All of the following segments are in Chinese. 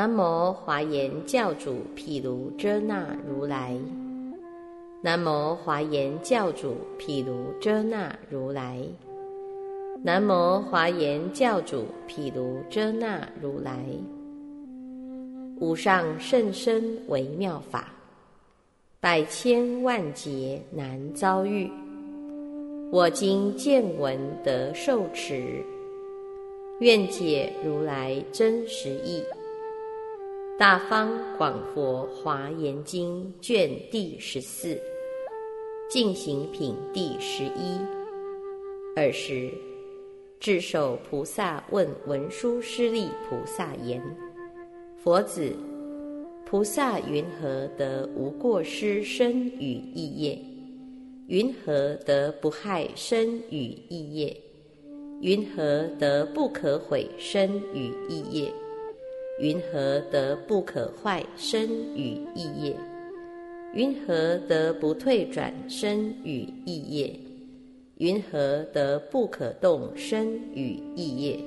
南无华严教主毗卢遮那如来。南无华严教主毗卢遮那如来。南无华严教主毗卢遮那如来。无上甚深微妙法，百千万劫难遭遇。我今见闻得受持，愿解如来真实义。大方广佛华严经卷第十四，进行品第十一。尔时，智首菩萨问文殊师利菩萨言：“佛子，菩萨云何得无过失身与意业？云何得不害身与意业？云何得不可毁身与意业？”云何得不可坏身与意业？云何得不退转身与意业？云何得不可动身与意业？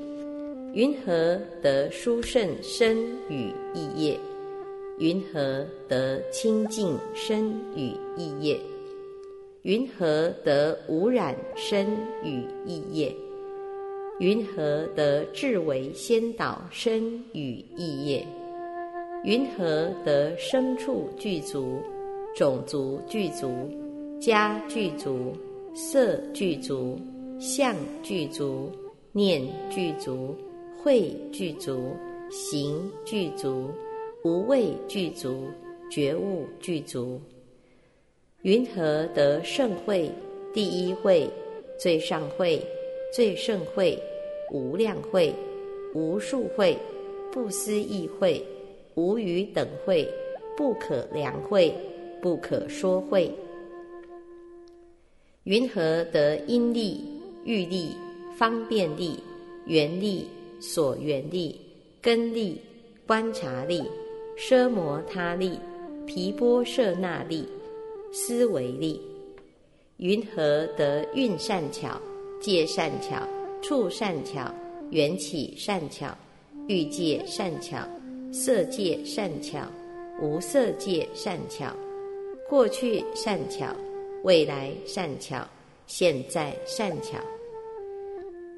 云何得殊胜身与意业？云何得清净身与意业？云何得无染身与意业？云何得智为先导身与意业？云何得生处具足、种族具足、家具足、色具足、相具足、念具足、慧具足、行具足、无畏具足、觉悟具足？云何得盛会、第一会、最上会？最盛会、无量会、无数会、不思议会、无余等会、不可量会、不可说会。云何得因力、欲力、方便力、缘力、所缘力、根力、观察力、奢摩他力、毗波舍那力、思维力？云何得运善巧？界善巧，处善巧，缘起善巧，欲界善巧，色界善巧，无色界善巧，过去善巧，未来善巧，现在善巧。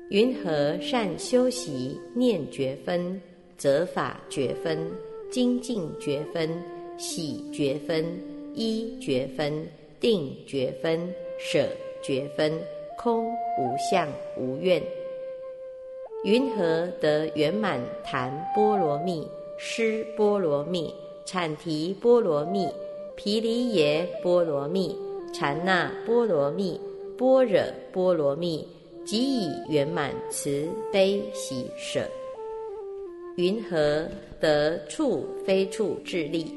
云何善修习念觉分、则法觉分、精进觉分、喜觉分、依觉分、定觉分、舍觉分？空无相无愿，云何得圆满谈波罗蜜、施波罗蜜、产提波罗蜜、毗梨耶波罗蜜、禅那波罗蜜、般若波罗蜜，即以圆满慈悲喜舍？云何得处非处智力、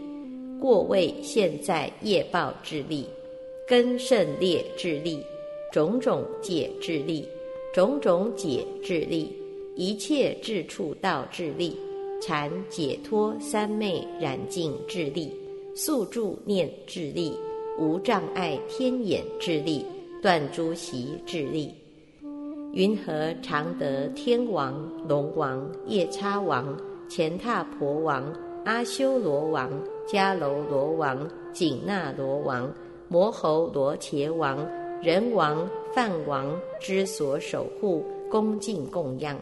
过位现在业报智力、根胜劣智力？种种解智力，种种解智力，一切智处道智力，禅解脱三昧染净智力，速住念智力，无障碍天眼智力，断诸习智力。云何常得天王、龙王、夜叉王、乾闼婆王、阿修罗王、迦楼罗王、紧那罗王、摩喉罗伽王？人王、梵王之所守护、恭敬供养，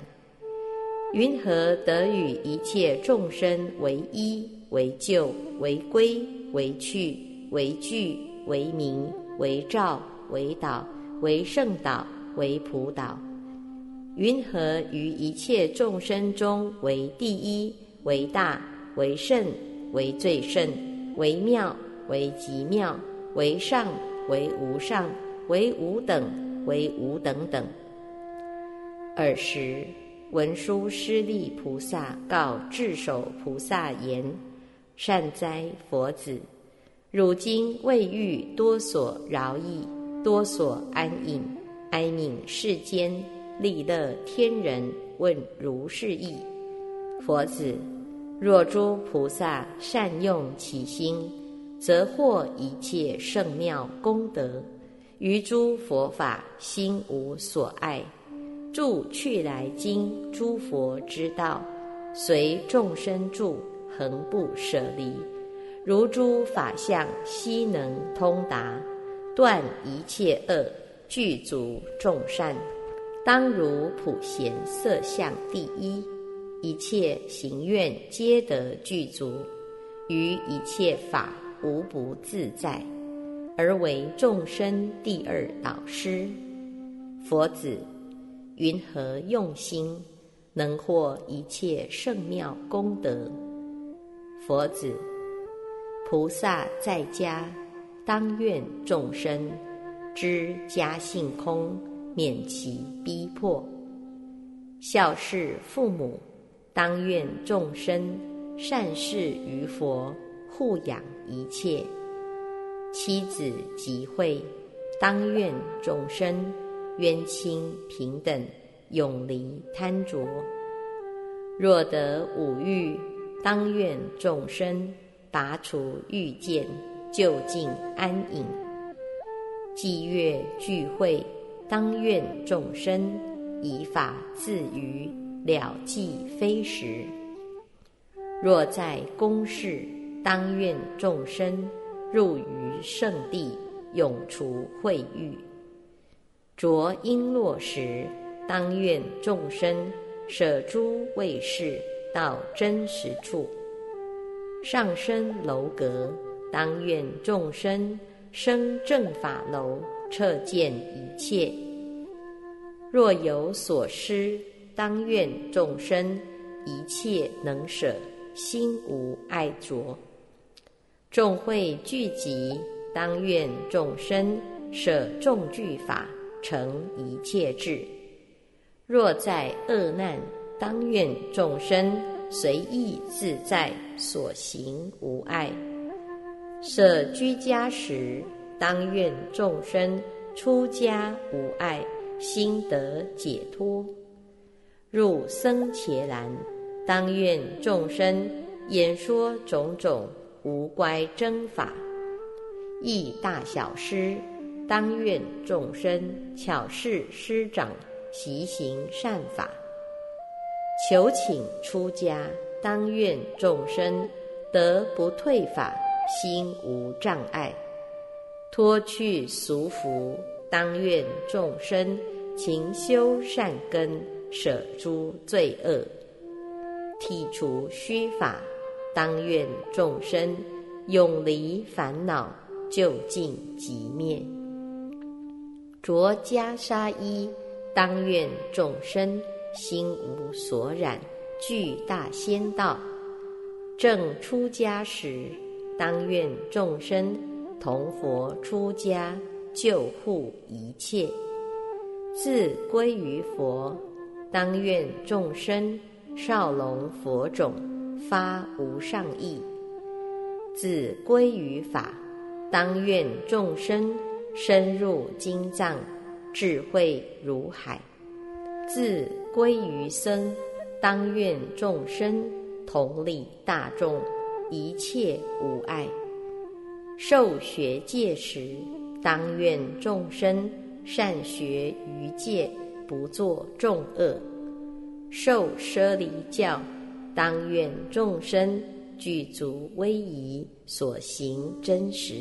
云何得与一切众生为依、为救、为归、为去、为聚、为名、为照、为导、为圣导、为普导？云何于一切众生中为第一、为大、为圣、为最圣、为妙、为极妙、为上、为无上？为无等，为无等等。尔时，文殊师利菩萨告智首菩萨言：“善哉，佛子！汝今未遇多所饶益，多所安隐，哀悯世间，利乐天人。问如是意。佛子，若诸菩萨善用其心，则获一切圣妙功德。”于诸佛法心无所爱，住去来经诸佛之道，随众生住恒不舍离。如诸法相悉能通达，断一切恶，具足众善。当如普贤色相第一，一切行愿皆得具足，于一切法无不自在，而为众生第二导师。佛子，云何用心，能获一切圣妙功德？佛子，菩萨在家，当愿众生知家性空，免其逼迫；孝事父母，当愿众生善事于佛，护养一切；妻子集会，当愿众生。冤亲平等，永离贪着。若得五欲，当愿众生拔除欲见，就近安隐。祭月聚会，当愿众生以法自娱，了即非时。若在公事，当愿众生入于圣地，永除秽欲。着璎珞时，当愿众生舍诸卫士，到真实处。上升楼阁，当愿众生生正法楼，彻见一切。若有所失，当愿众生一切能舍，心无爱着。众会聚集，当愿众生舍众聚法。成一切智。若在恶难，当愿众生随意自在，所行无碍。舍居家时，当愿众生出家无碍，心得解脱。入僧伽蓝，当愿众生演说种种无乖真法，亦大小师。当愿众生巧示师长习行善法，求请出家。当愿众生得不退法，心无障碍，脱去俗福。当愿众生勤修善根，舍诸罪恶，剔除虚法。当愿众生永离烦恼，究竟极灭。着袈裟衣，当愿众生心无所染，具大仙道。正出家时，当愿众生同佛出家，救护一切。自归于佛，当愿众生少龙佛种，发无上意。自归于法，当愿众生。深入经藏，智慧如海；自归于僧，当愿众生同理大众，一切无碍。受学戒时，当愿众生善学于戒，不作众恶。受舍离教，当愿众生具足威仪，所行真实。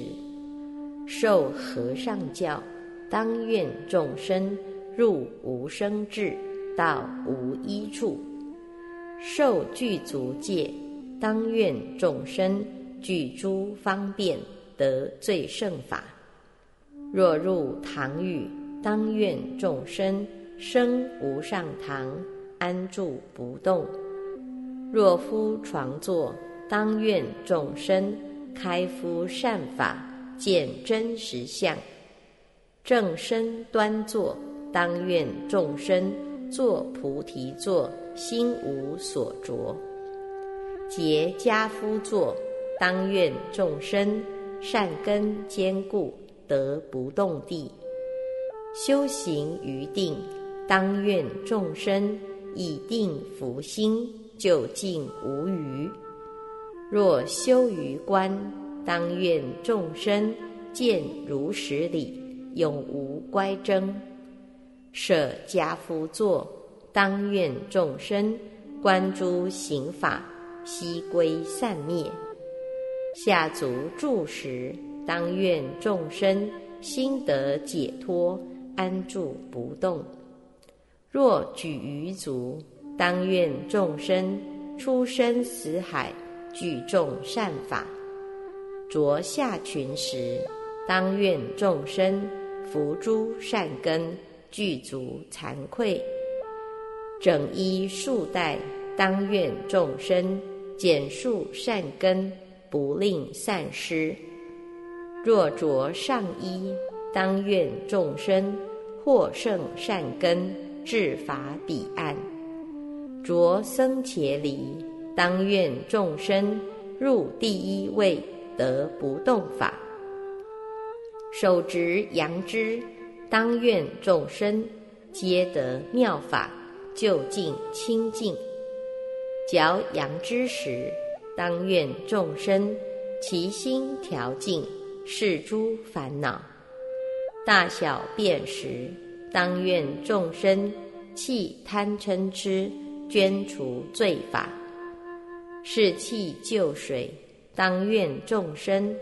受和尚教，当愿众生入无生智，到无一处；受具足戒，当愿众生具诸方便，得最胜法。若入堂宇，当愿众生生无上堂，安住不动。若夫床坐，当愿众生开敷善法。见真实相，正身端坐，当愿众生坐菩提座，心无所着；结跏趺坐，当愿众生善根坚固，得不动地；修行于定，当愿众生以定福心，就近无余；若修于观。当愿众生见如实理，永无乖争；舍家夫坐，当愿众生观诸行法，悉归散灭。下足住时，当愿众生心得解脱，安住不动。若举于足，当愿众生出生死海，具众善法。着下群时，当愿众生伏诸善根，具足惭愧。整衣束带，当愿众生减数善根，不令散失。若着上衣，当愿众生获胜善根，至法彼岸。着僧伽梨，当愿众生入第一位，得不动法。手执杨枝，当愿众生皆得妙法。就近清净，嚼杨枝时，当愿众生其心调静，是诸烦恼；大小便时，当愿众生弃贪嗔痴，捐除罪法；是气救水，当愿众生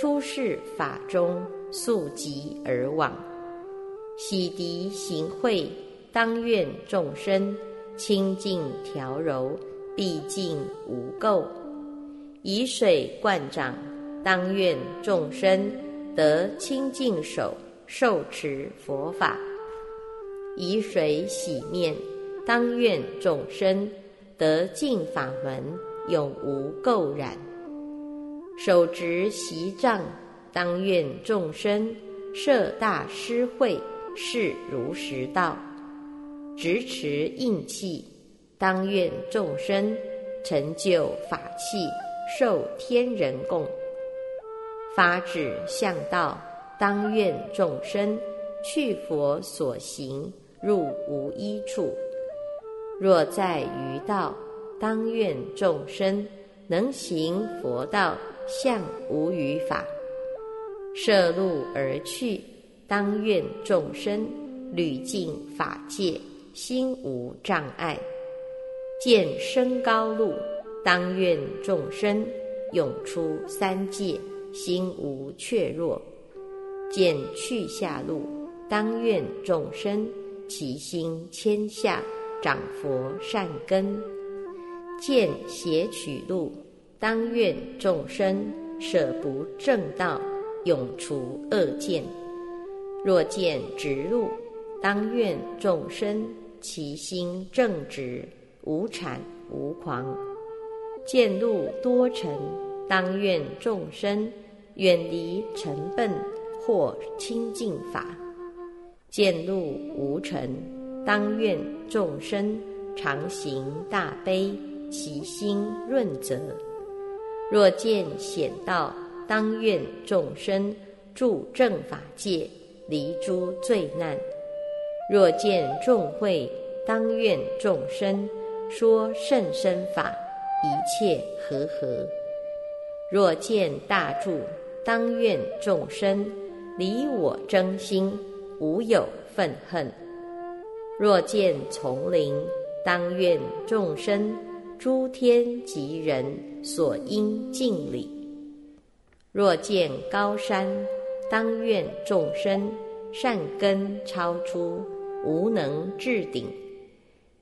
出世法中速疾而往；洗涤行秽。当愿众生清净调柔，毕竟无垢；以水灌掌，当愿众生得清净手，受持佛法；以水洗面，当愿众生得净法门，永无垢染；手执席杖，当愿众生摄大施惠，是如实道。执持印气，当愿众生成就法器，受天人供；发指向道，当愿众生去佛所行，入无一处。若在于道，当愿众生能行佛道，向无余法。涉路而去，当愿众生履尽法界。心无障碍，见升高路，当愿众生永出三界，心无怯弱；见去下路，当愿众生其心谦下，长佛善根；见邪取路，当愿众生舍不正道，永除恶见；若见直路，当愿众生。其心正直，无产无狂；见路多尘，当愿众生远离尘笨，或清净法；见路无尘，当愿众生常行大悲，其心润泽；若见险道，当愿众生住正法界，离诸罪难。若见众会，当愿众生说甚深法，一切和合。若见大助，当愿众生离我争心，无有愤恨。若见丛林，当愿众生诸天及人所应敬礼。若见高山，当愿众生善根超出。无能至顶，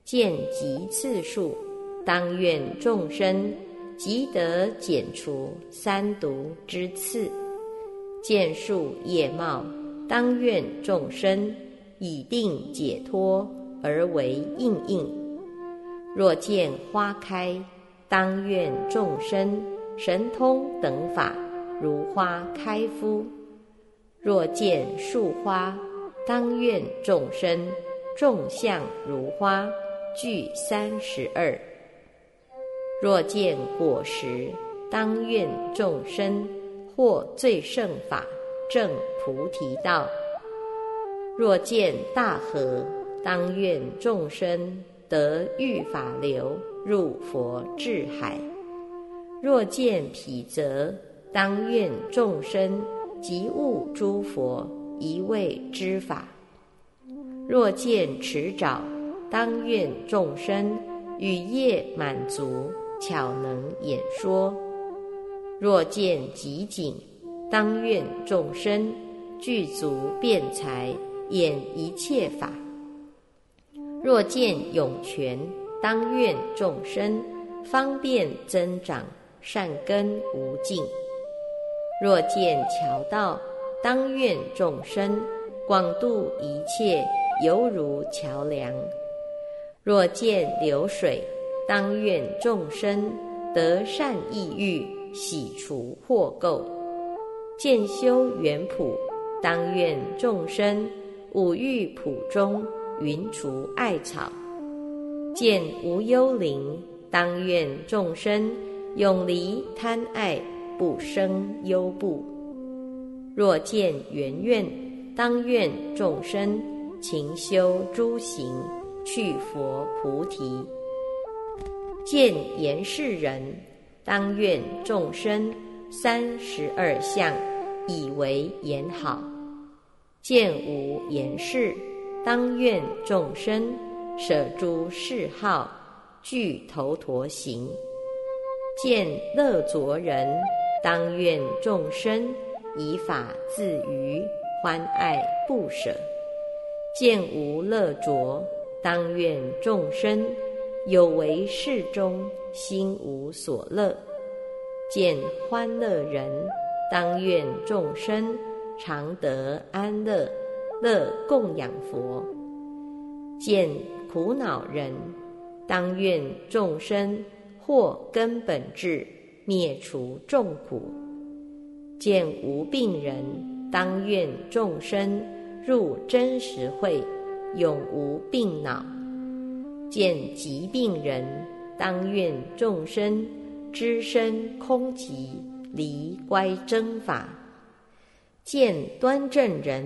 见极次数，当愿众生即得减除三毒之刺；见树叶茂，当愿众生以定解脱而为应应。若见花开，当愿众生神通等法如花开敷；若见树花，当愿众生众相如花，具三十二。若见果实，当愿众生获最胜法，证菩提道。若见大河，当愿众生得遇法流，入佛智海。若见彼泽，当愿众生即悟诸佛。一味之法，若见池沼，当愿众生雨业满足，巧能演说。若见极景，当愿众生具足辩才，演一切法。若见涌泉，当愿众生方便增长善根无尽。若见桥道，当愿众生广度一切，犹如桥梁；若见流水，当愿众生得善意欲，洗除祸垢；见修圆普，当愿众生五欲普中云除艾草；见无幽灵，当愿众生永离贪爱。不生忧怖。若见圆愿，当愿众生勤修诸行，去佛菩提。见言世人，当愿众生三十二相，以为言好。见无言事，当愿众生舍诸嗜好，具头陀行。见乐着人。当愿众生以法自娱，欢爱不舍；见无乐着，当愿众生有为事中心无所乐；见欢乐人，当愿众生常得安乐，乐供养佛；见苦恼人，当愿众生获根本智。灭除众苦，见无病人，当愿众生入真实慧，永无病恼；见疾病人，当愿众生知身空寂，离乖真法；见端正人，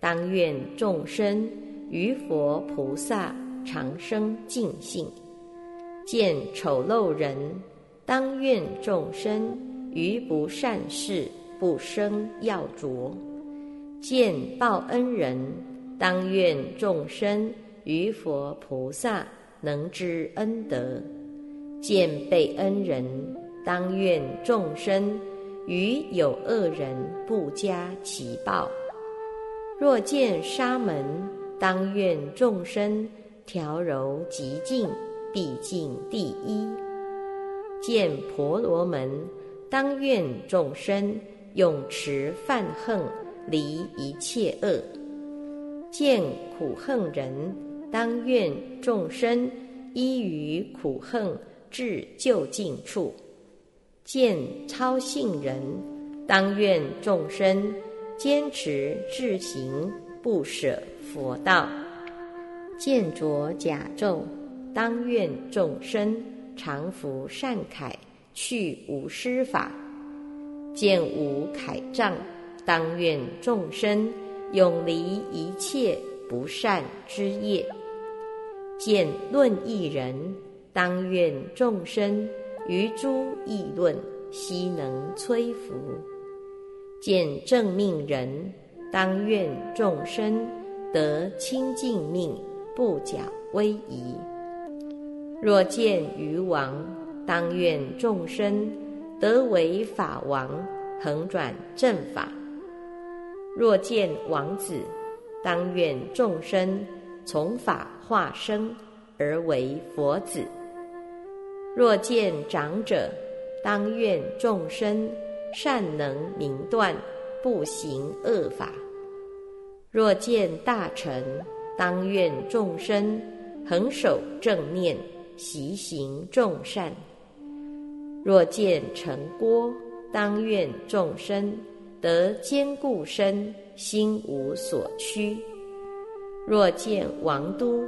当愿众生于佛菩萨长生净信；见丑陋人。当愿众生于不善事不生要着，见报恩人；当愿众生于佛菩萨能知恩德，见被恩人；当愿众生于有恶人不加其报。若见沙门，当愿众生调柔极静，毕竟第一。见婆罗门，当愿众生永持犯恨，离一切恶；见苦恨人，当愿众生依于苦恨至就近处；见超性人，当愿众生坚持自行，不舍佛道；见着甲胄，当愿众生。常服善铠，去无施法；见无铠杖，当愿众生永离一切不善之业；见论一人，当愿众生于诸议论悉能摧伏；见正命人，当愿众生得清净命，不假威仪。若见于王，当愿众生得为法王，恒转正法；若见王子，当愿众生从法化生而为佛子；若见长者，当愿众生善能明断，不行恶法；若见大臣，当愿众生恒守正念。习行众善，若见成郭，当愿众生得坚固身，心无所屈；若见王都，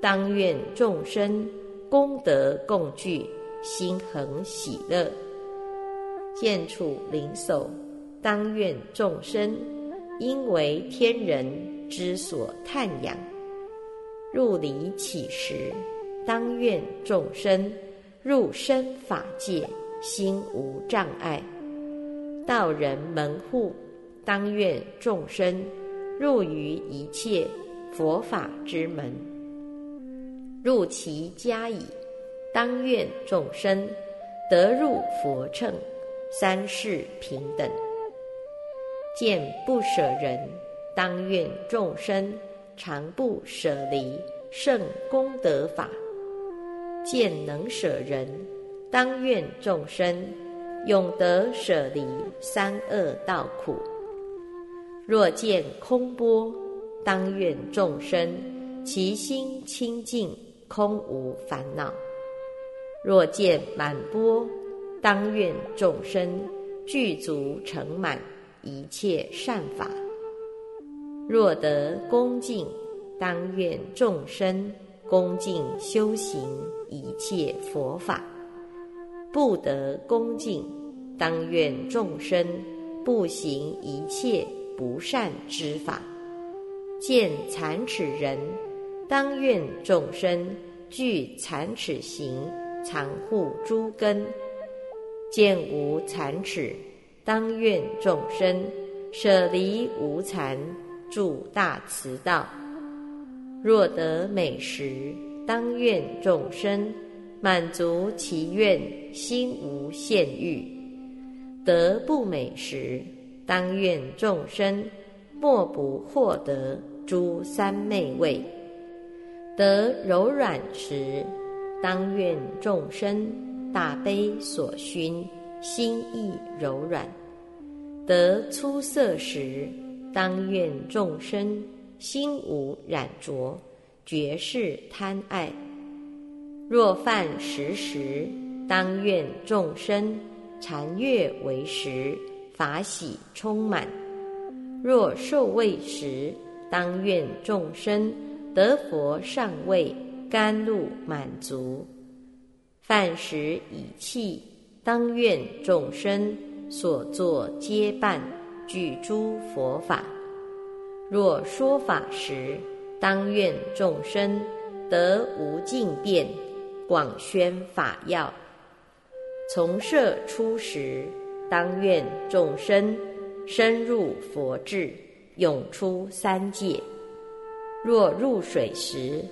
当愿众生功德共聚，心恒喜乐；见处灵叟，当愿众生因为天人之所叹仰；入离起时。当愿众生入身法界，心无障碍；道人门户，当愿众生入于一切佛法之门。入其家矣，当愿众生得入佛乘，三世平等。见不舍人，当愿众生常不舍离圣功德法；见能舍人，当愿众生永得舍离三恶道苦。若见空波，当愿众生其心清净，空无烦恼；若见满波，当愿众生具足成满。一切善法，若得恭敬，当愿众生恭敬修行一切佛法；不得恭敬，当愿众生不行一切不善之法。见残齿人，当愿众生具残齿行，常护诸根；见无残齿。当愿众生舍离无残，住大慈道。若得美食，当愿众生满足其愿，心无限欲；得不美食，当愿众生莫不获得诸三昧味；得柔软时，当愿众生大悲所熏。心意柔软，得出色时，当愿众生心无染着，绝世贪爱。若犯时时，当愿众生禅悦为食，法喜充满。若受味时，当愿众生得佛上位，甘露满足。饭食以气。当愿众生所作皆伴具诸佛法。若说法时，当愿众生得无尽变，广宣法要。从舍出时，当愿众生深入佛智，永出三界。若入水时，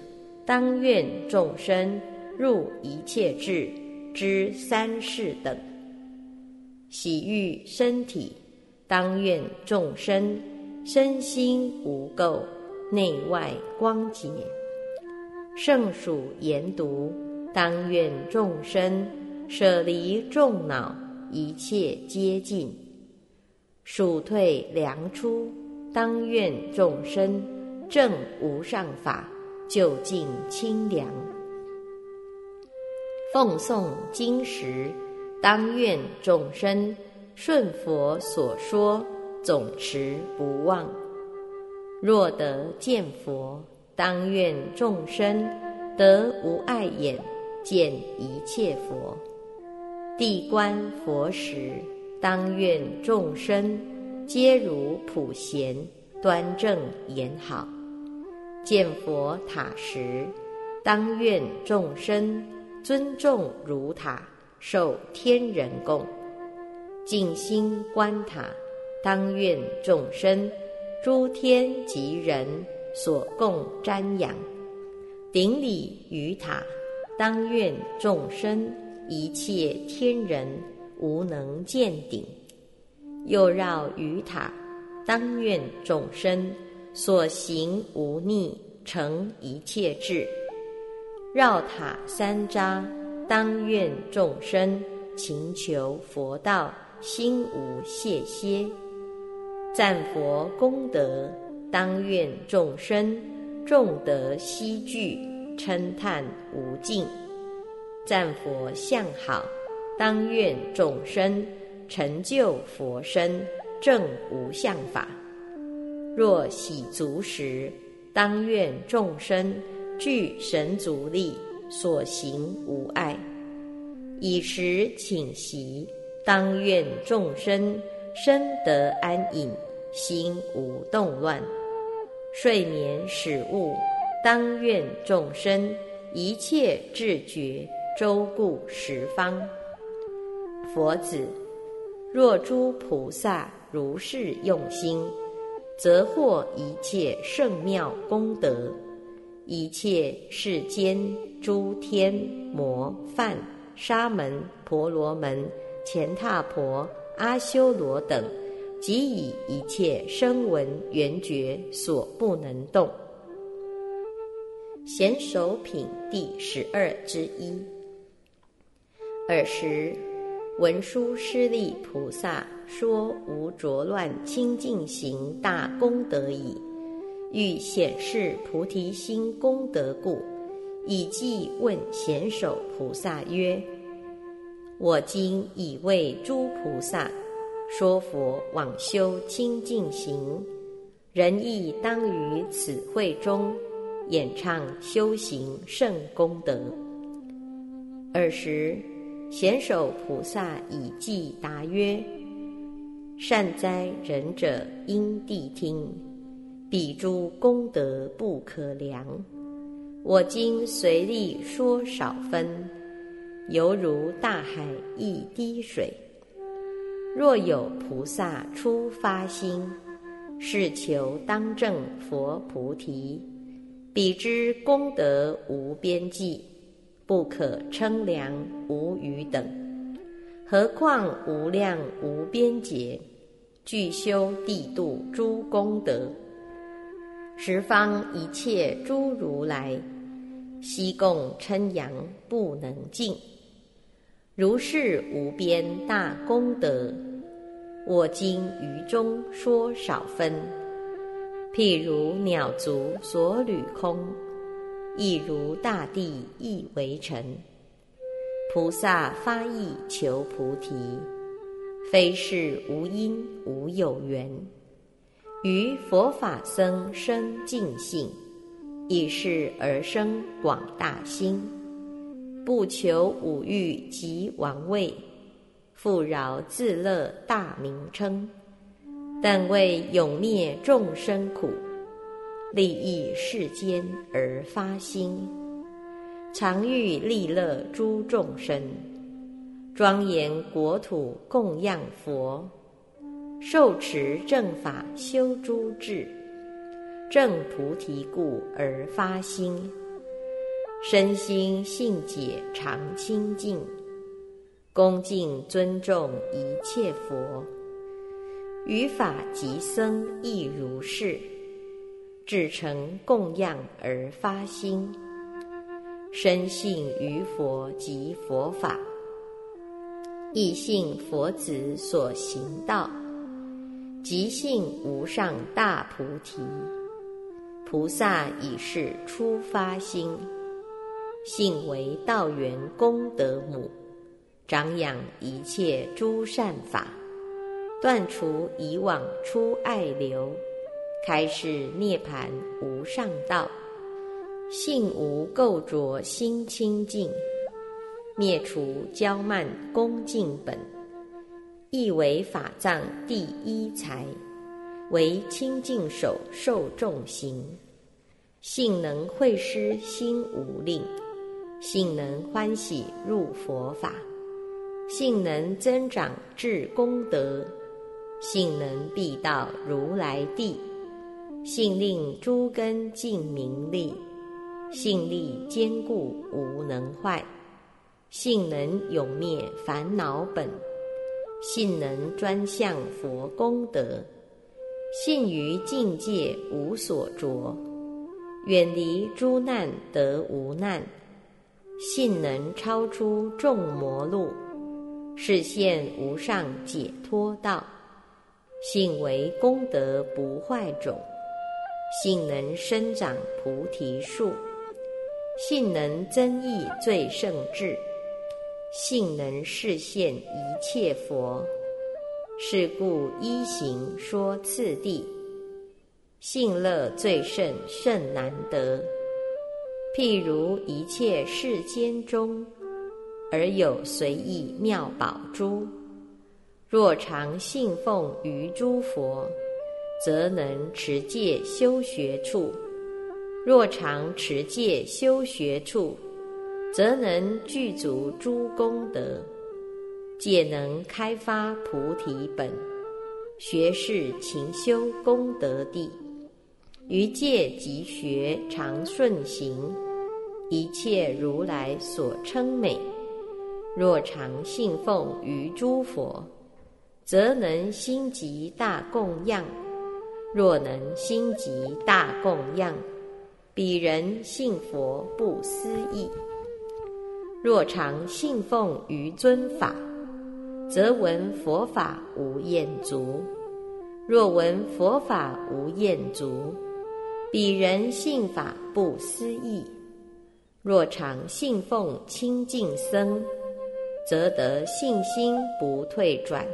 当愿众生入一切智。之三世等，喜欲身体，当愿众生身心无垢，内外光洁。圣属研读，当愿众生舍离众恼，一切皆尽。暑退凉出，当愿众生正无上法，就近清凉。奉诵经时，当愿众生顺佛所说，总持不忘。若得见佛，当愿众生得无碍眼，见一切佛。地观佛时，当愿众生皆如普贤，端正言好。见佛塔时，当愿众生。尊重如塔，受天人供；静心观塔，当愿众生诸天及人所供瞻仰；顶礼于塔，当愿众生一切天人无能见顶；又绕于塔，当愿众生所行无逆，成一切智。绕塔三匝，当愿众生勤求佛道，心无懈歇；赞佛功德，当愿众生众德悉具，称叹无尽；赞佛相好，当愿众生成就佛身，正无相法。若喜足时，当愿众生。具神足力，所行无碍。以时请席，当愿众生身得安隐，心无动乱。睡眠始悟，当愿众生一切智觉周顾十方。佛子，若诸菩萨如是用心，则获一切圣妙功德。一切世间诸天魔梵沙门、婆罗门、乾闼婆、阿修罗等，即以一切声闻缘觉所不能动。贤首品第十二之一。尔时，文殊师利菩萨说：“无着乱清净行大功德矣。欲显示菩提心功德故，以记问贤首菩萨曰：我今已为诸菩萨说佛往修清净行，人亦当于此会中。”演唱修行圣功德。尔时，贤首菩萨以偈答曰：“善哉，仁者应谛听，彼诸功德不可量。我今随力说少分，犹如大海一滴水。若有菩萨初发心，是求当证佛菩提。”彼之功德无边际，不可称量无余等，何况无量无边劫，具修地度诸功德，十方一切诸如来，悉共称扬不能尽。如是无边大功德，我今于中说少分。譬如鸟足所履空，亦如大地亦为尘。菩萨发意求菩提，非是无因无有缘。于佛法僧生净性，以是而生广大心，不求五欲及王位，富饶自乐大名称。但为永灭众生苦，利益世间而发心，常欲利乐诸众生，庄严国土供养佛，受持正法修诸智，正菩提故而发心，身心性解常清净，恭敬尊重一切佛。于法及僧亦如是，至诚供养而发心，深信于佛及佛法，亦信佛子所行道，即信无上大菩提。菩萨已是初发心，信为道源功德母，长养一切诸善法。断除以往出爱流，开示涅盘无上道，性无垢浊心清净，灭除骄慢恭敬本，亦为法藏第一财，为清净手受众行，性能会施心无吝，性能欢喜入佛法，性能增长至功德。性能必到如来地，性令诸根尽明利，性力坚固无能坏，性能永灭烦恼本，性能专向佛功德，信于境界无所着，远离诸难得无难，性能超出众魔路，实现无上解脱道。性为功德不坏种，性能生长菩提树，性能增益最胜智，性能示现一切佛。是故一行说次第，性乐最胜甚难得。譬如一切世间中，而有随意妙宝珠。若常信奉于诸佛，则能持戒修学处；若常持戒修学处，则能具足诸功德，戒能开发菩提本，学是勤修功德地，于戒即学常顺行，一切如来所称美。若常信奉于诸佛，则能心即大供养；若能心即大供养，彼人信佛不思议。若常信奉于尊法，则闻佛法无厌足；若闻佛法无厌足，彼人信法不思议。若常信奉清净僧，则得信心不退转；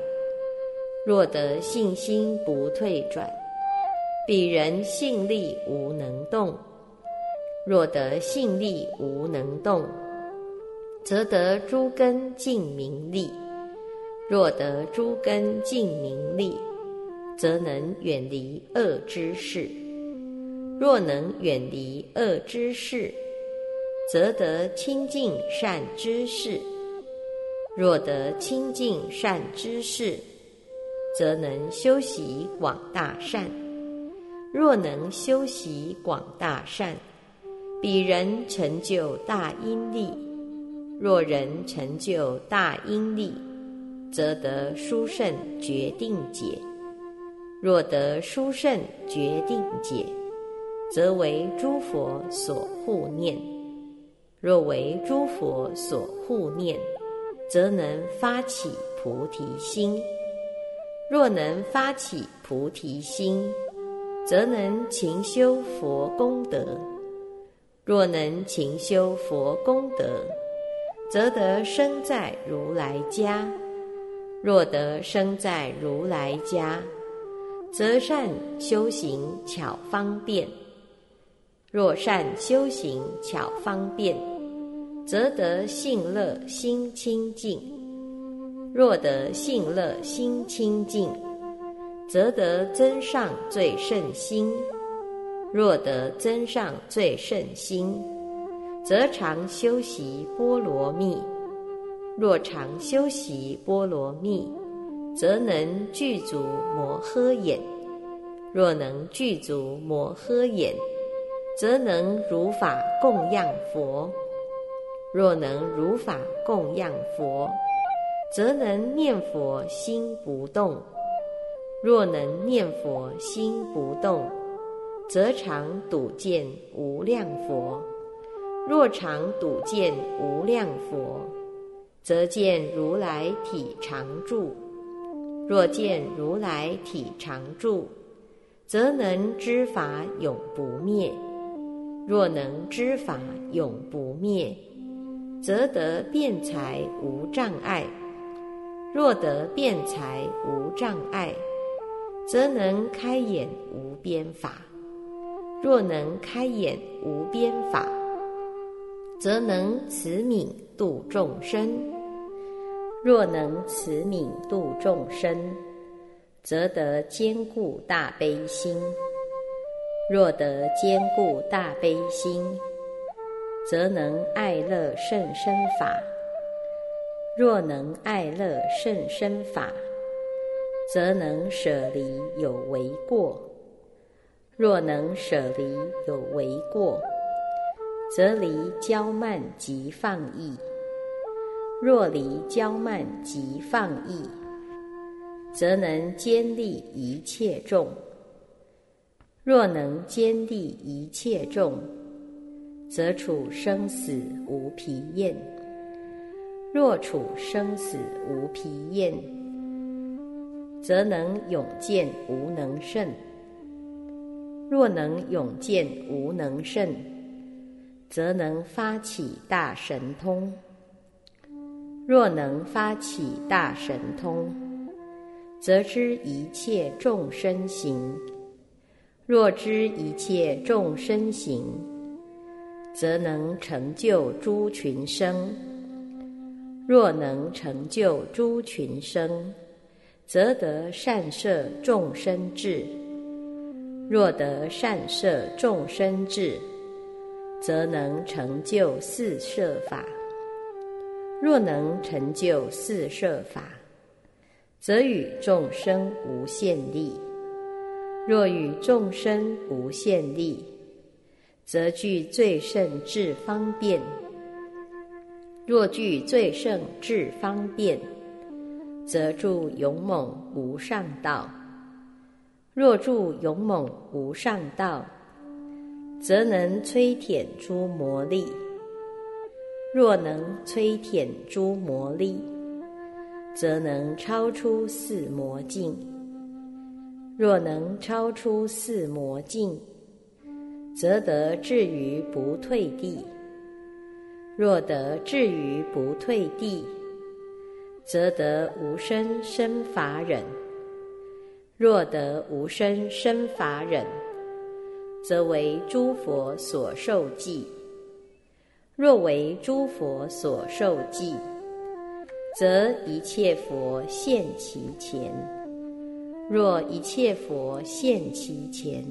若得信心不退转，彼人性力无能动；若得性力无能动，则得诸根净明利；若得诸根净明利，则能远离恶之事；若能远离恶之事，则得清净善之事。若得清净善知识，则能修习广大善；若能修习广大善，彼人成就大因力；若人成就大因力，则得殊胜决定解；若得殊胜决定解，则为诸佛所护念；若为诸佛所护念。则能发起菩提心。若能发起菩提心，则能勤修佛功德。若能勤修佛功德，则得生在如来家。若得生在如来家，则善修行巧方便。若善修行巧方便。则得信乐心清净；若得信乐心清净，则得增上最胜心；若得增上最胜心，则常修习波罗蜜；若常修习波罗蜜，则能具足摩诃眼；若能具足摩诃眼，则能如法供养佛。若能如法供养佛，则能念佛心不动；若能念佛心不动，则常睹见无量佛；若常睹见无量佛，则见如来体常住；若见如来体常住，则能知法永不灭；若能知法永不灭。则得辩才无障碍；若得辩才无障碍，则能开眼无边法；若能开眼无边法，则能慈悯度众生；若能慈悯度众生，则得坚固大悲心；若得坚固大悲心，则能爱乐甚深法。若能爱乐甚深法，则能舍离有为过。若能舍离有为过，则离骄慢即放逸。若离骄慢即放逸，则能坚立一切众。若能坚立一切众。则处生死无疲厌；若处生死无疲厌，则能永见无能胜；若能永见无能胜，则能发起大神通；若能发起大神通，则知一切众生行；若知一切众生行，则能成就诸群生；若能成就诸群生，则得善摄众生智；若得善摄众生智，则能成就四摄法；若能成就四摄法，则与众生无限力；若与众生无限力，则具最胜智方便，若具最胜智方便，则住勇猛无上道；若住勇猛无上道，则能摧舔诸魔力；若能摧舔诸魔力，则能超出四魔境；若能超出四魔境，则得至于不退地。若得至于不退地，则得无生生法忍；若得无生生法忍，则为诸佛所受记；若为诸佛所受记，则一切佛现其前；若一切佛现其前，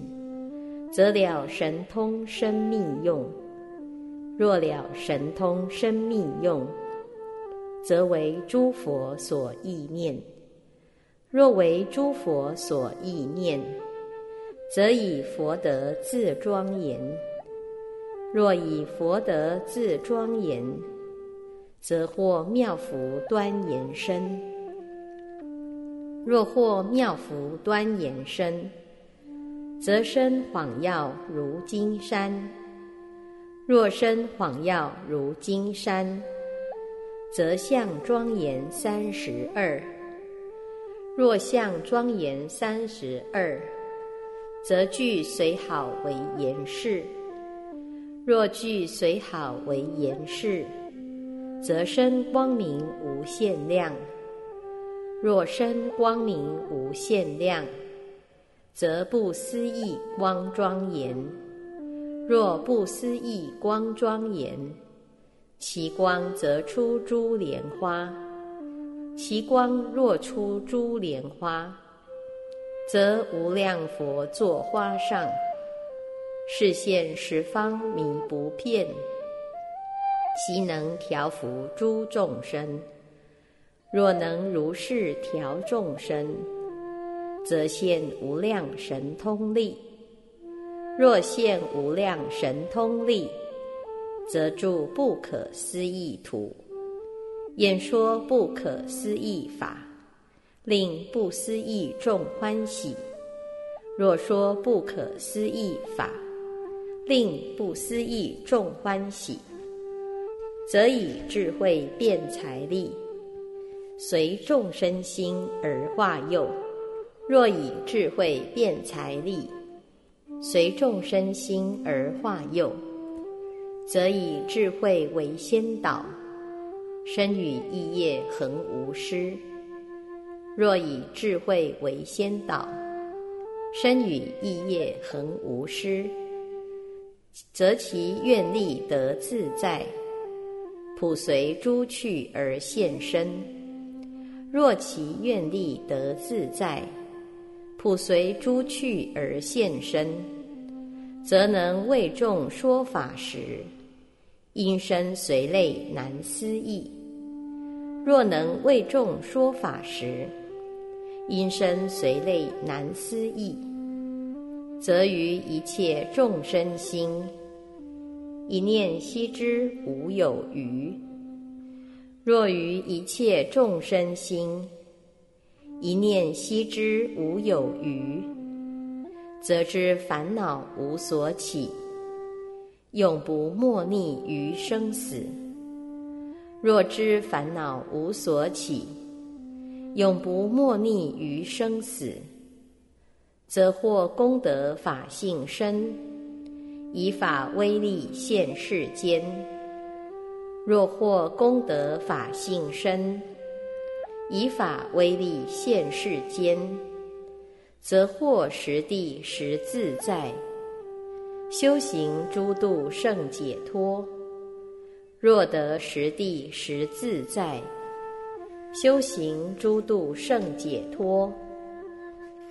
则了神通生命用。若了神通生命用，则为诸佛所意念；若为诸佛所意念，则以佛德自庄严；若以佛德自庄严，则获妙福端严身；若获妙福端严身，则身晃耀如金山。若身晃耀如金山，则相庄严三十二；若相庄严三十二，则具随好为严饰；若具随好为严饰，则身光明无限量；若身光明无限量，则不思议光庄严。若不思议光庄严，其光则出诸莲花；其光若出诸莲花，则无量佛作花上，示现十方迷不遍。其能调伏诸众生。若能如是调众生，则现无量神通力。若现无量神通力，则住不可思议土，演说不可思议法，令不思议众欢喜。若说不可思议法，令不思议众欢喜，则以智慧变财力，随众生心而化佑。若以智慧变财力，随众生心而化佑，则以智慧为先导，身语意业恒无失。若以智慧为先导，身语意业恒无失，则其愿力得自在，普随诸趣而现身。若其愿力得自在，普随诸趣而现身，则能为众说法时，因身随类难思议；若能为众说法时，因身随类难思议，则于一切众生心，一念悉知无有余。若于一切众生心，一念悉知无有余，则知烦恼无所起，永不莫逆于生死。若知烦恼无所起，永不莫逆于生死，则获功德法性身，以法威力现世间。若获功德法性身，以法威力现世间，则获实地实自在，修行诸度胜解脱。若得实地实自在，修行诸度胜解脱，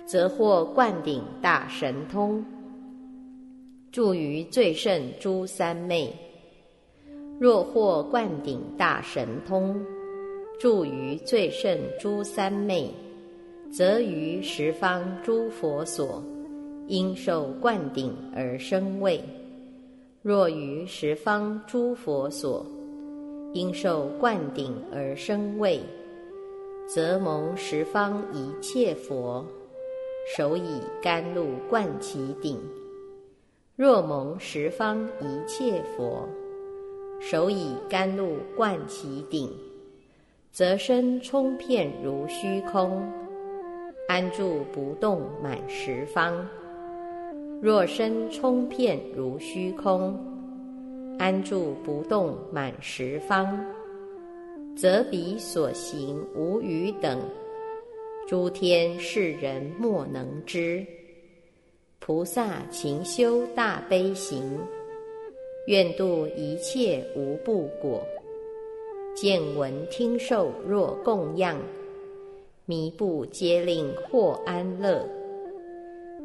则获灌顶大神通，住于最胜诸三昧。若获灌顶大神通，住于最胜诸三昧，则于十方诸佛所，应受灌顶而生位；若于十方诸佛所，因受灌顶而生畏，则蒙十方一切佛手以甘露灌其顶；若蒙十方一切佛手以甘露灌其顶，则身充片如虚空，安住不动满十方。若身充片如虚空，安住不动满十方，则彼所行无余等，诸天世人莫能知。菩萨勤修大悲行，愿度一切无不果。见闻听受若供养，弥不皆令获安乐。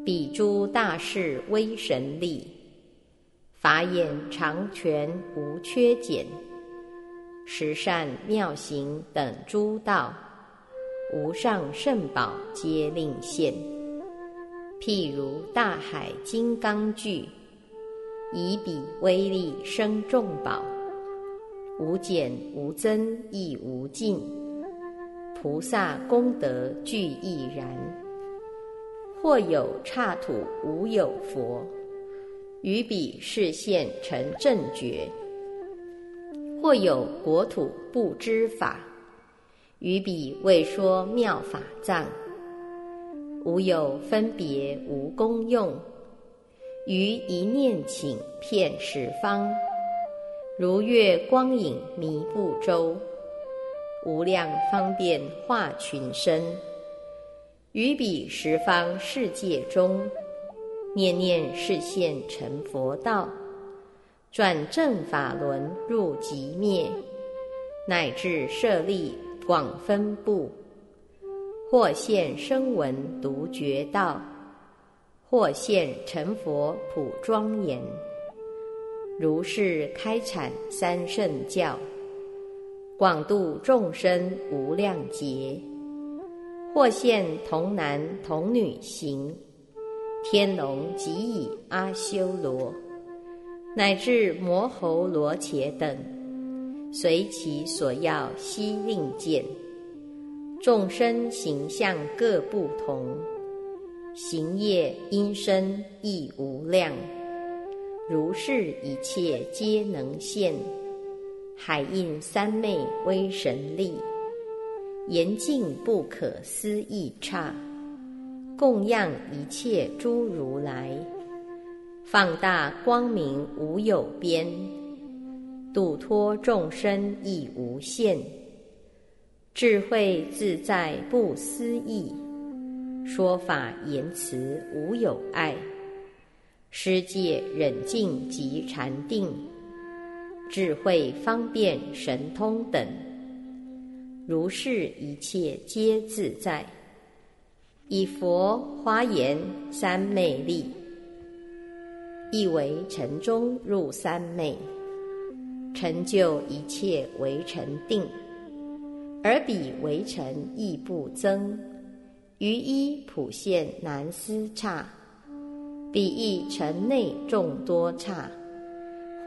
彼诸大士威神力，法眼常全无缺减，十善妙行等诸道，无上圣宝皆令现。譬如大海金刚巨，以彼威力生众宝，无减无增亦无尽。菩萨功德具亦然。或有刹土无有佛，于彼示现成正觉；或有国土不知法，于彼未说妙法藏。无有分别无功用，于一念请遍十方，如月光影迷不周，无量方便化群生。于彼十方世界中，念念示现成佛道，转正法轮入极灭，乃至舍利广分布，或现声闻独觉道，或现成佛普庄严，如是开阐三圣教，广度众生无量劫。或现童男童女形，天龙即以阿修罗，乃至摩喉罗伽等，随其所要悉令见。众生形象各不同，行业因身亦无量。如是一切皆能现，海印三昧威神力。严净不可思议刹，供养一切诸如来，放大光明无有边，度脱众生亦无限，智慧自在不思议，说法言辞无有碍，施戒忍静及禅定，智慧方便神通等。如是一切皆自在，以佛花言三昧力，意为尘中入三昧，成就一切为成定，而彼为成亦不增，于一普现难思刹，彼亦城内众多刹，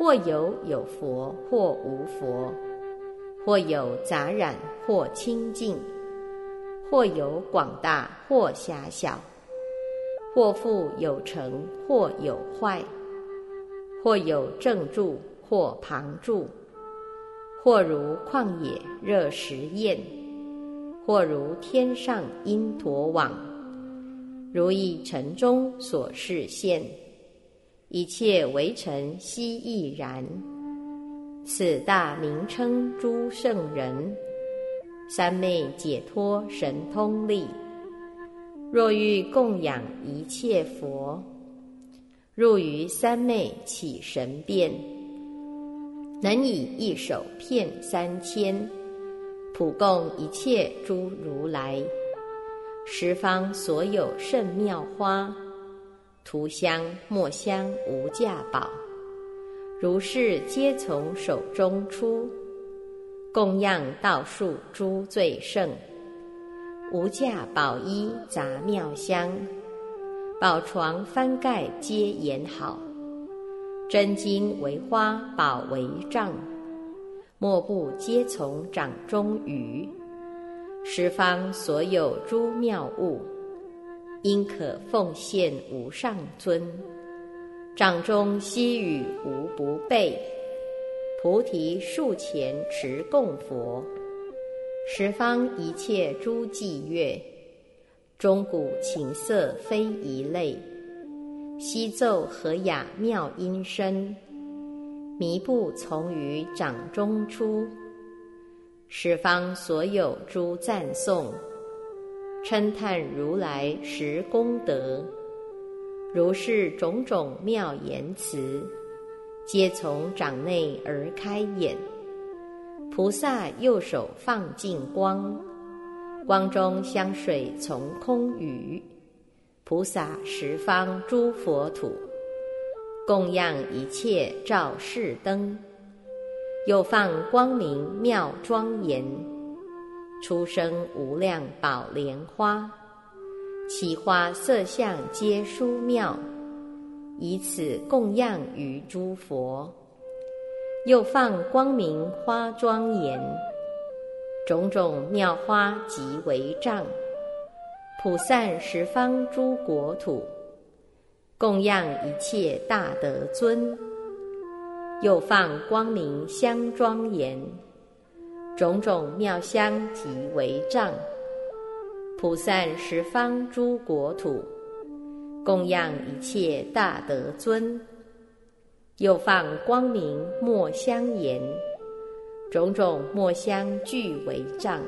或有有佛，或无佛。或有杂染，或清净；或有广大，或狭小；或复有成，或有坏；或有正住，或旁住；或如旷野热石焰；或如天上因陀网；如意城中所示现，一切为尘悉亦然。此大名称诸圣人，三昧解脱神通力。若欲供养一切佛，入于三昧起神变，能以一手骗三千，普供一切诸如来。十方所有圣妙花，涂香墨香无价宝。如是皆从手中出，供养道树诸最胜，无价宝衣杂妙香，宝床翻盖皆严好，真金为花宝为帐，莫不皆从掌中余。十方所有诸妙物，应可奉献无上尊。掌中悉语无不备，菩提树前持供佛。十方一切诸伎乐，钟鼓琴瑟非一类。悉奏和雅妙音声，弥不从于掌中出。十方所有诸赞颂，称叹如来十功德。如是种种妙言辞，皆从掌内而开眼。菩萨右手放净光，光中香水从空雨。菩萨十方诸佛土，供养一切照世灯。又放光明妙庄严，出生无量宝莲花。其花色相皆殊妙，以此供养于诸佛。又放光明花庄严，种种妙花即为障，普散十方诸国土，供养一切大德尊。又放光明香庄严，种种妙香即为障，普散十方诸国土，供养一切大德尊。又放光明莫香言，种种莫香俱为障，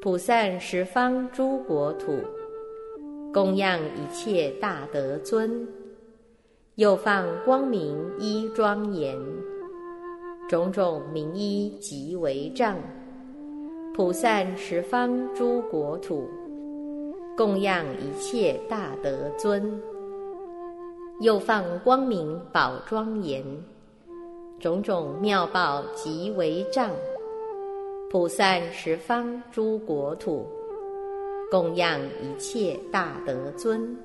普散十方诸国土，供养一切大德尊。又放光明衣庄严，种种名衣即为障，普散十方诸国土，供养一切大德尊。又放光明宝庄严，种种妙宝即为障，普散十方诸国土，供养一切大德尊。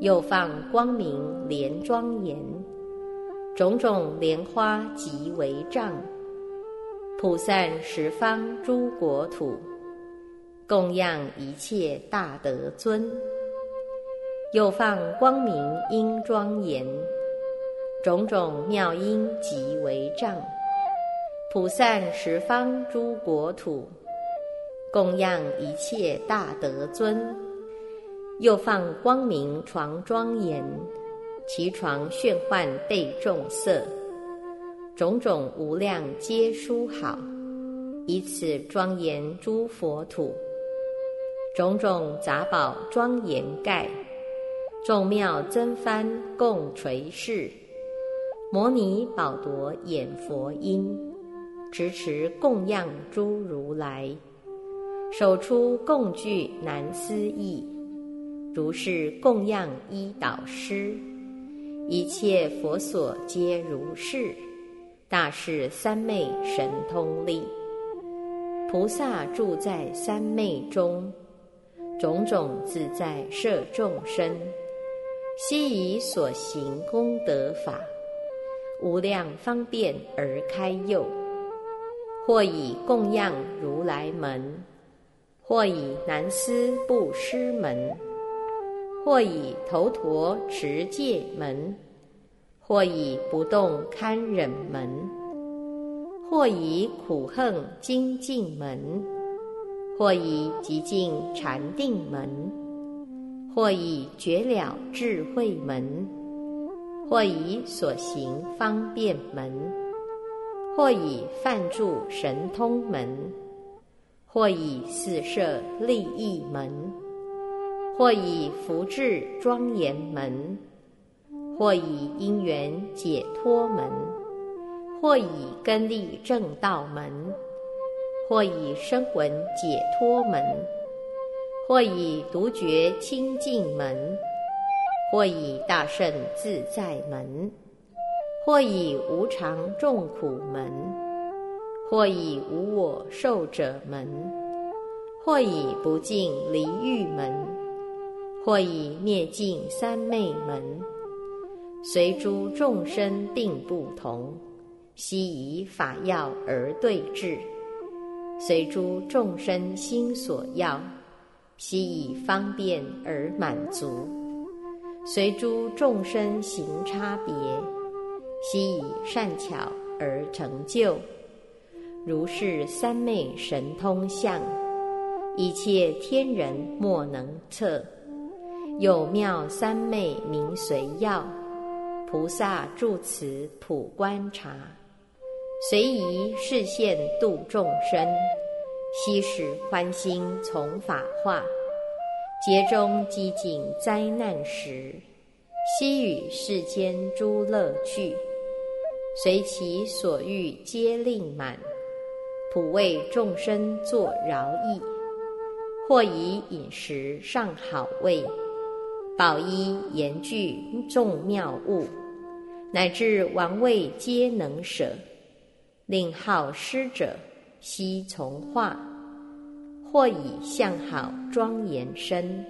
又放光明莲庄严，种种莲花即为障，普散十方诸国土，供养一切大德尊。又放光明应庄严，种种妙音即为障，普散十方诸国土，供养一切大德尊。又放光明床庄严，其床炫幻被众色，种种无量皆殊好，以此庄严诸佛土，种种杂宝庄严盖。众妙增幡共垂饰，摩尼宝铎演佛音，持持供养诸如来，手出共具难思议，如是供养一导师，一切佛所皆如是，大士三昧神通力，菩萨住在三昧中，种种自在摄众生。悉以所行功德法，无量方便而开佑；或以供养如来门，或以南思布施门，或以头陀持戒门，或以不动堪忍门，或以苦恨精进门，或以极静禅定门。或以绝了智慧门，或以所行方便门，或以梵住神通门，或以四摄利益门，或以福智庄严门，或以因缘解脱门，或以根利正道门，或以声闻解脱门。或以独觉清净门，或以大圣自在门，或以无常众苦门，或以无我受者门，或以不净离欲门，或以灭尽三昧门，随诸众生定不同，悉以法要而对治，随诸众生心所要，悉以方便而满足，随诸众生行差别，悉以善巧而成就。如是三昧神通相，一切天人莫能测。有妙三昧名随要，菩萨住此普观察，随宜示现度众生，悉使欢心从法化，劫中饥馑灾难时，悉与世间诸乐趣，随其所欲皆令满，普为众生作饶益，或以饮食上好味。宝衣严具众妙物，乃至王位皆能舍。令好施者悉从化，或以相好庄严身，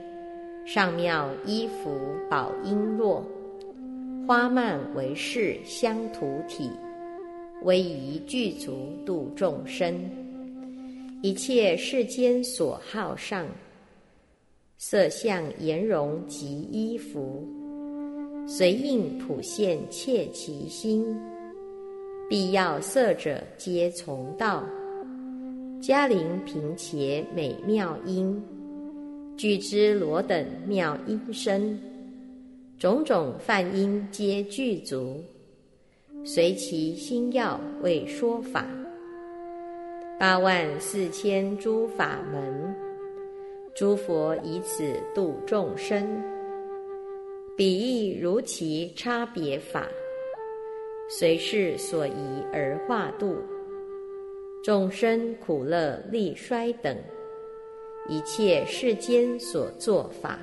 上妙衣服宝璎珞，花蔓为饰香涂体，威仪具足度众生。一切世间所好上。色相颜容及衣服，随应普现切其心。必要色者皆从道，嘉陵平且美妙音，具之罗等妙音声，种种梵音皆具足，随其心要为说法。八万四千诸法门。诸佛以此度众生，彼亦如其差别法，随事所宜而化度。众生苦乐利衰等，一切世间所作法，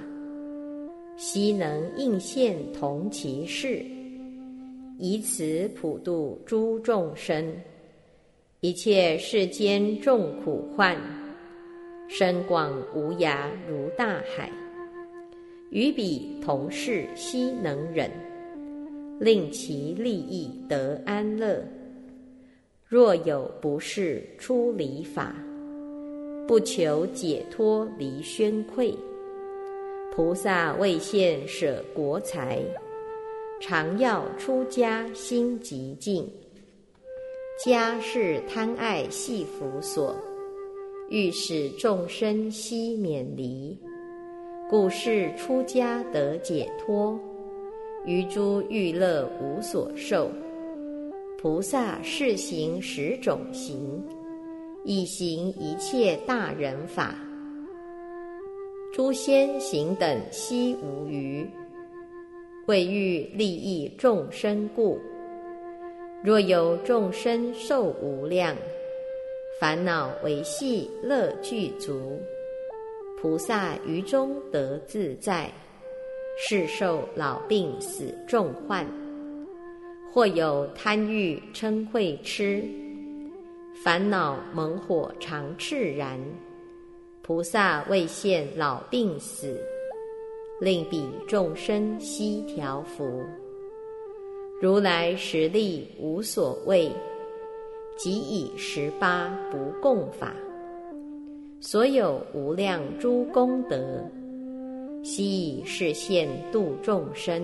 悉能应现同其事，以此普度诸众生。一切世间众苦患。深广无涯如大海，与彼同事悉能忍，令其利益得安乐。若有不是出离法，不求解脱离宣愧，菩萨未现舍国财，常要出家心极静。家是贪爱系缚所。欲使众生悉免离，故是出家得解脱，于诸欲乐无所受。菩萨是行十种行，以行一切大人法。诸仙行等悉无余，为欲利益众生故。若有众生寿无量。烦恼维系乐具足，菩萨于中得自在，是受老病死重患。或有贪欲嗔恚痴，烦恼猛火常炽燃，菩萨为现老病死，令彼众生悉调伏。如来实力无所谓。即以十八不共法，所有无量诸功德，悉以示现度众生，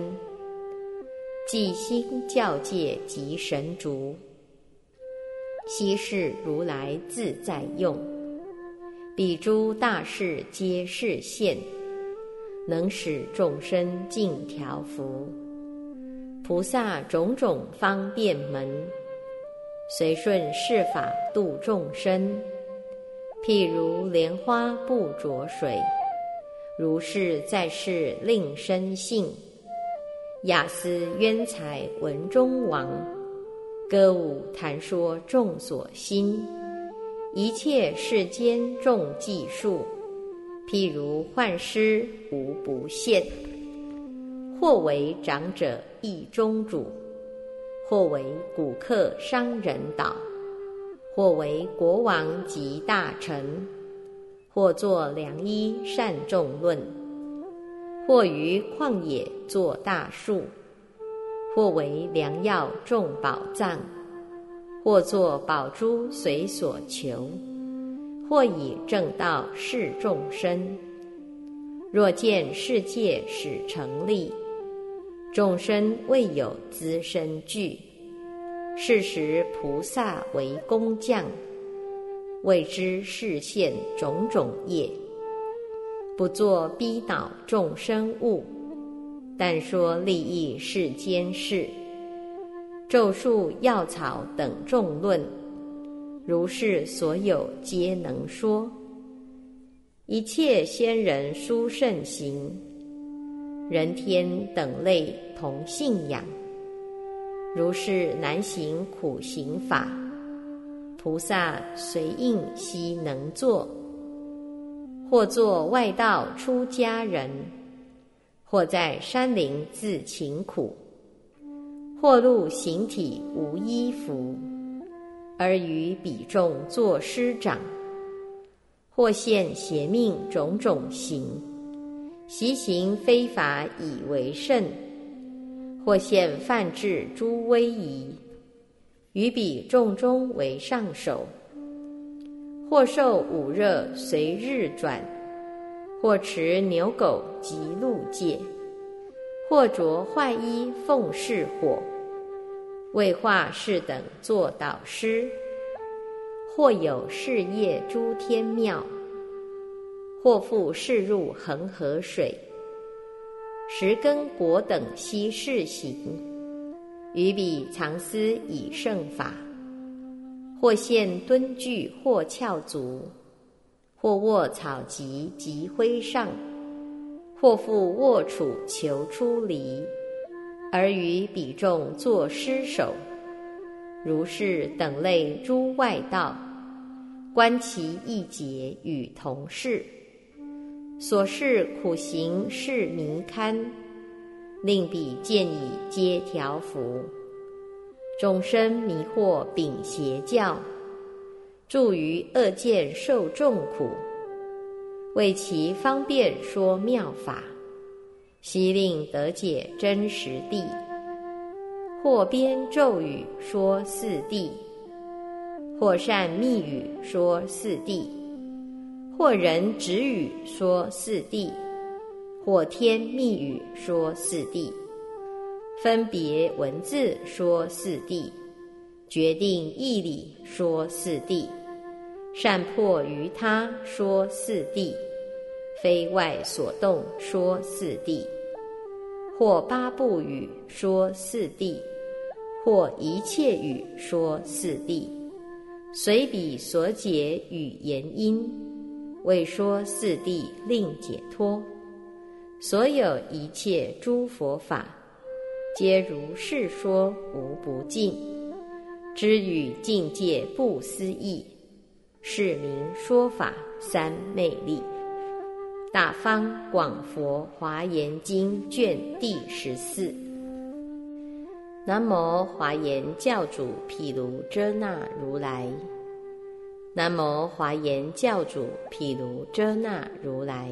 即心教界及神足，悉是如来自在用，彼诸大事皆示现，能使众生尽调伏，菩萨种种方便门。随顺世法度众生，譬如莲花不着水，如是在世令生信。雅思渊才文中王，歌舞弹说众所心。一切世间众计数，譬如幻师无不现。或为长者意中主。或为古客商人导，或为国王及大臣，或作良医善众论，或于旷野作大树，或为良药种宝藏，或作宝珠随所求，或以正道示众生。若见世界始成立，众生未有资身具，是时菩萨为工匠，为之示现种种业，不作逼倒众生物，但说利益世间事。咒术药草等众论，如是所有皆能说。一切仙人殊胜行，人天等类同信仰。如是难行苦行法，菩萨随应悉能作。或作外道出家人，或在山林自勤苦。或入形体无衣服，而于彼众作师长；或现邪命种种行，习行非法以为甚；或现犯制诸威仪，于彼众中为上首；或受五热随日转；或持牛狗及鹿戒；或着坏衣奉事火。为化士等作导师，或有事业诸天庙，或复示入恒河水，十根果等悉示行，于彼常思以圣法，或现敦具或翘足，或卧草棘及灰上，或复卧处求出离。而于彼众作尸首，如是等类诸外道，观其一劫与同事，所示苦行是弥堪，令彼见以皆调伏。众生迷惑秉邪教，住于恶见受众苦，为其方便说妙法。悉令得解真实地，或编咒语说四谛，或善密语说四谛，或人指语说四谛，或天密语说四谛，分别文字说四谛，决定义理说四谛，善破于他说四谛。非外所动说四谛，或八部语说四谛，或一切语说四谛，随彼所解语言因，为说四谛令解脱。所有一切诸佛法，皆如是说无不尽，知与境界不思议，是名说法三昧力。大方广佛华严经卷第十四。南无华严教主毗卢遮那如来。南无华严教主毗卢遮那如来。